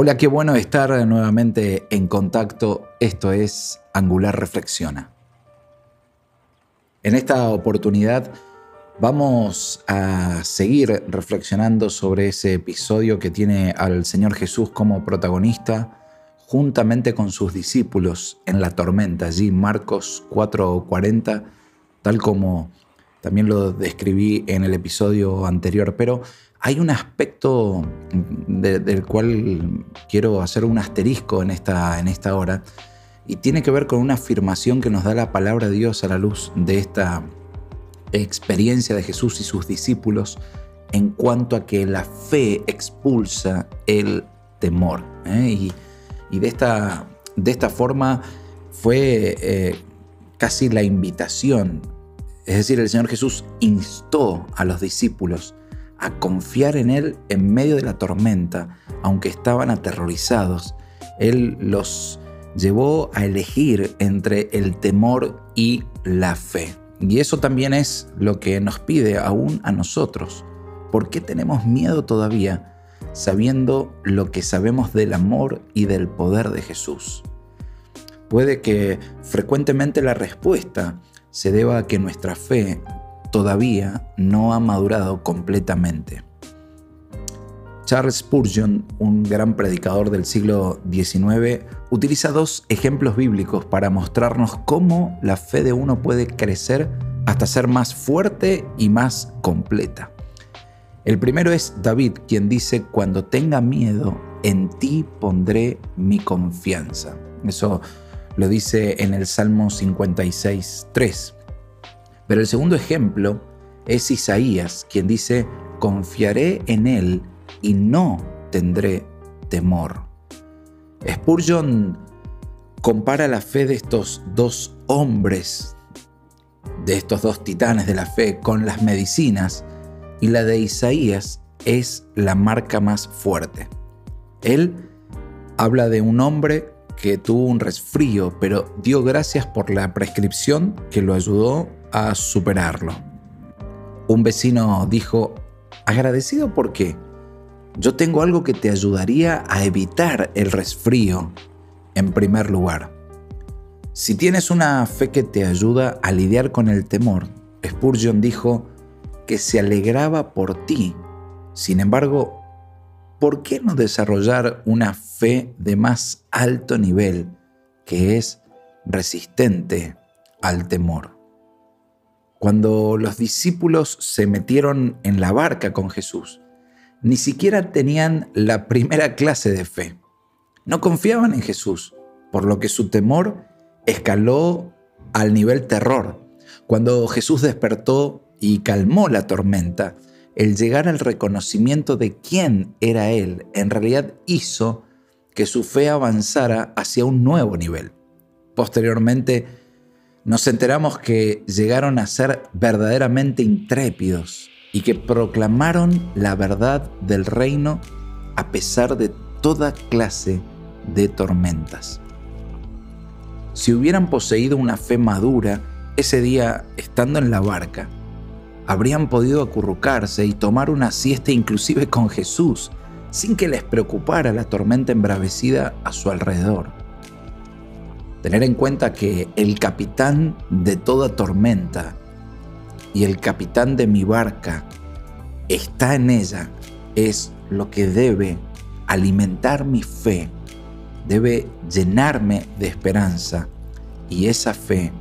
Hola, qué bueno estar nuevamente en contacto. Esto es Angular Reflexiona. En esta oportunidad vamos a seguir reflexionando sobre ese episodio que tiene al Señor Jesús como protagonista juntamente con sus discípulos en la tormenta, allí Marcos 4:40, tal como también lo describí en el episodio anterior, pero hay un aspecto del cual quiero hacer un asterisco en esta, en esta hora y tiene que ver con una afirmación que nos da la palabra de Dios a la luz de esta experiencia de Jesús y sus discípulos en cuanto a que la fe expulsa el temor. ¿eh? Y, de, esta, de, esta, forma fue eh, casi la invitación, es decir, el Señor Jesús instó a los discípulos a confiar en Él en medio de la tormenta, aunque estaban aterrorizados. Él los llevó a elegir entre el temor y la fe. Y eso también es lo que nos pide aún a nosotros. ¿Por qué tenemos miedo todavía sabiendo lo que sabemos del amor y del poder de Jesús? Puede que frecuentemente la respuesta se deba a que nuestra fe todavía no ha madurado completamente. Charles Spurgeon, un gran predicador del siglo XIX, utiliza dos ejemplos bíblicos para mostrarnos cómo la fe de uno puede crecer hasta ser más fuerte y más completa. El primero es David, quien dice, cuando tenga miedo, en ti pondré mi confianza. Eso lo dice en el Salmo 56, 3. Pero el segundo ejemplo es Isaías, quien dice, confiaré en Él y no tendré temor. Spurgeon compara la fe de estos dos hombres, de estos dos titanes de la fe, con las medicinas, y la de Isaías es la marca más fuerte. Él habla de un hombre que tuvo un resfrío, pero dio gracias por la prescripción que lo ayudó a superarlo. Un vecino dijo, agradecido porque yo tengo algo que te ayudaría a evitar el resfrío en primer lugar. Si tienes una fe que te ayuda a lidiar con el temor, Spurgeon dijo que se alegraba por ti. Sin embargo, ¿por qué no desarrollar una fe de más alto nivel que es resistente al temor? Cuando los discípulos se metieron en la barca con Jesús, ni siquiera tenían la primera clase de fe. No confiaban en Jesús, por lo que su temor escaló al nivel terror. Cuando Jesús despertó y calmó la tormenta, el llegar al reconocimiento de quién era Él en realidad hizo que su fe avanzara hacia un nuevo nivel. Posteriormente, nos enteramos que llegaron a ser verdaderamente intrépidos y que proclamaron la verdad del reino a pesar de toda clase de tormentas. Si hubieran poseído una fe madura ese día estando en la barca, habrían podido acurrucarse y tomar una siesta inclusive con Jesús, sin que les preocupara la tormenta embravecida a su alrededor. Tener en cuenta que el capitán de toda tormenta y el capitán de mi barca está en ella es lo que debe alimentar mi fe, debe llenarme de esperanza y esa fe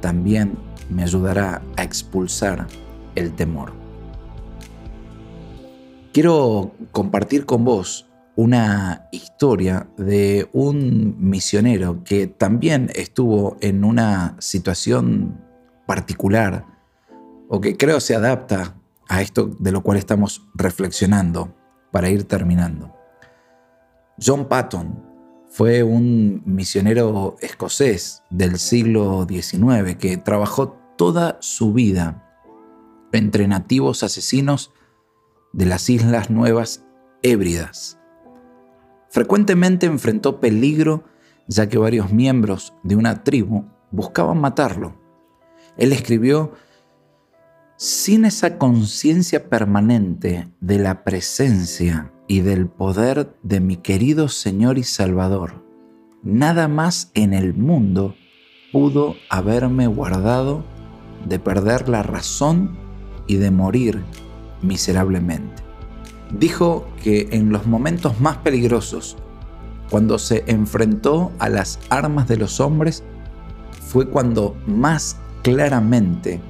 también me ayudará a expulsar el temor. Quiero compartir con vos una historia de un misionero que también estuvo en una situación particular o que creo se adapta a esto de lo cual estamos reflexionando para ir terminando. John Patton Fue un misionero escocés del siglo XIX que trabajó toda su vida entre nativos asesinos de las Islas Nuevas Hébridas. Frecuentemente enfrentó peligro ya que varios miembros de una tribu buscaban matarlo. Él escribió, sin esa conciencia permanente de la presencia y del poder de mi querido Señor y Salvador, nada más en el mundo pudo haberme guardado de perder la razón y de morir miserablemente. Dijo que en los momentos más peligrosos, cuando se enfrentó a las armas de los hombres, fue cuando más claramente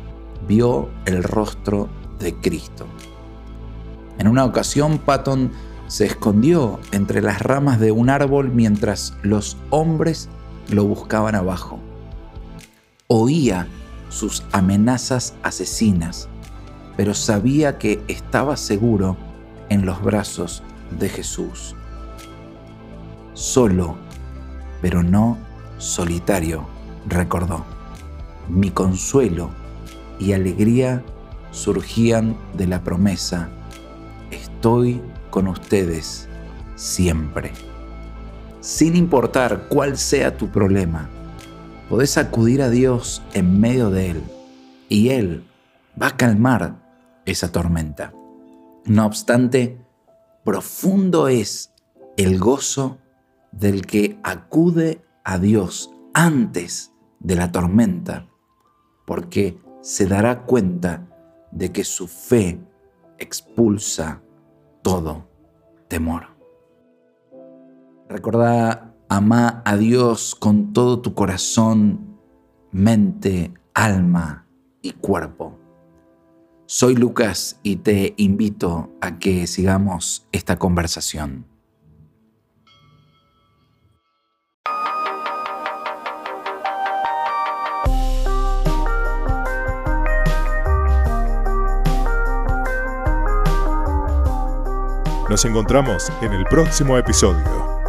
vio el rostro de Cristo. En una ocasión, Patton se escondió entre las ramas de un árbol mientras los hombres lo buscaban abajo. Oía sus amenazas asesinas, pero sabía que estaba seguro en los brazos de Jesús. Solo, pero no solitario, recordó. Mi consuelo y alegría surgían de la promesa, estoy con ustedes siempre. Sin importar cuál sea tu problema, podés acudir a Dios en medio de él y Él va a calmar esa tormenta. No obstante, profundo es el gozo del que acude a Dios antes de la tormenta, porque se dará cuenta de que su fe expulsa todo temor. Recordá, ama a Dios con todo tu corazón, mente, alma y cuerpo. Soy Lucas y te invito a que sigamos esta conversación. Nos encontramos en el próximo episodio.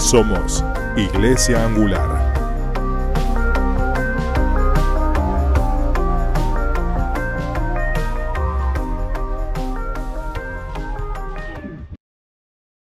Somos Iglesia Angular.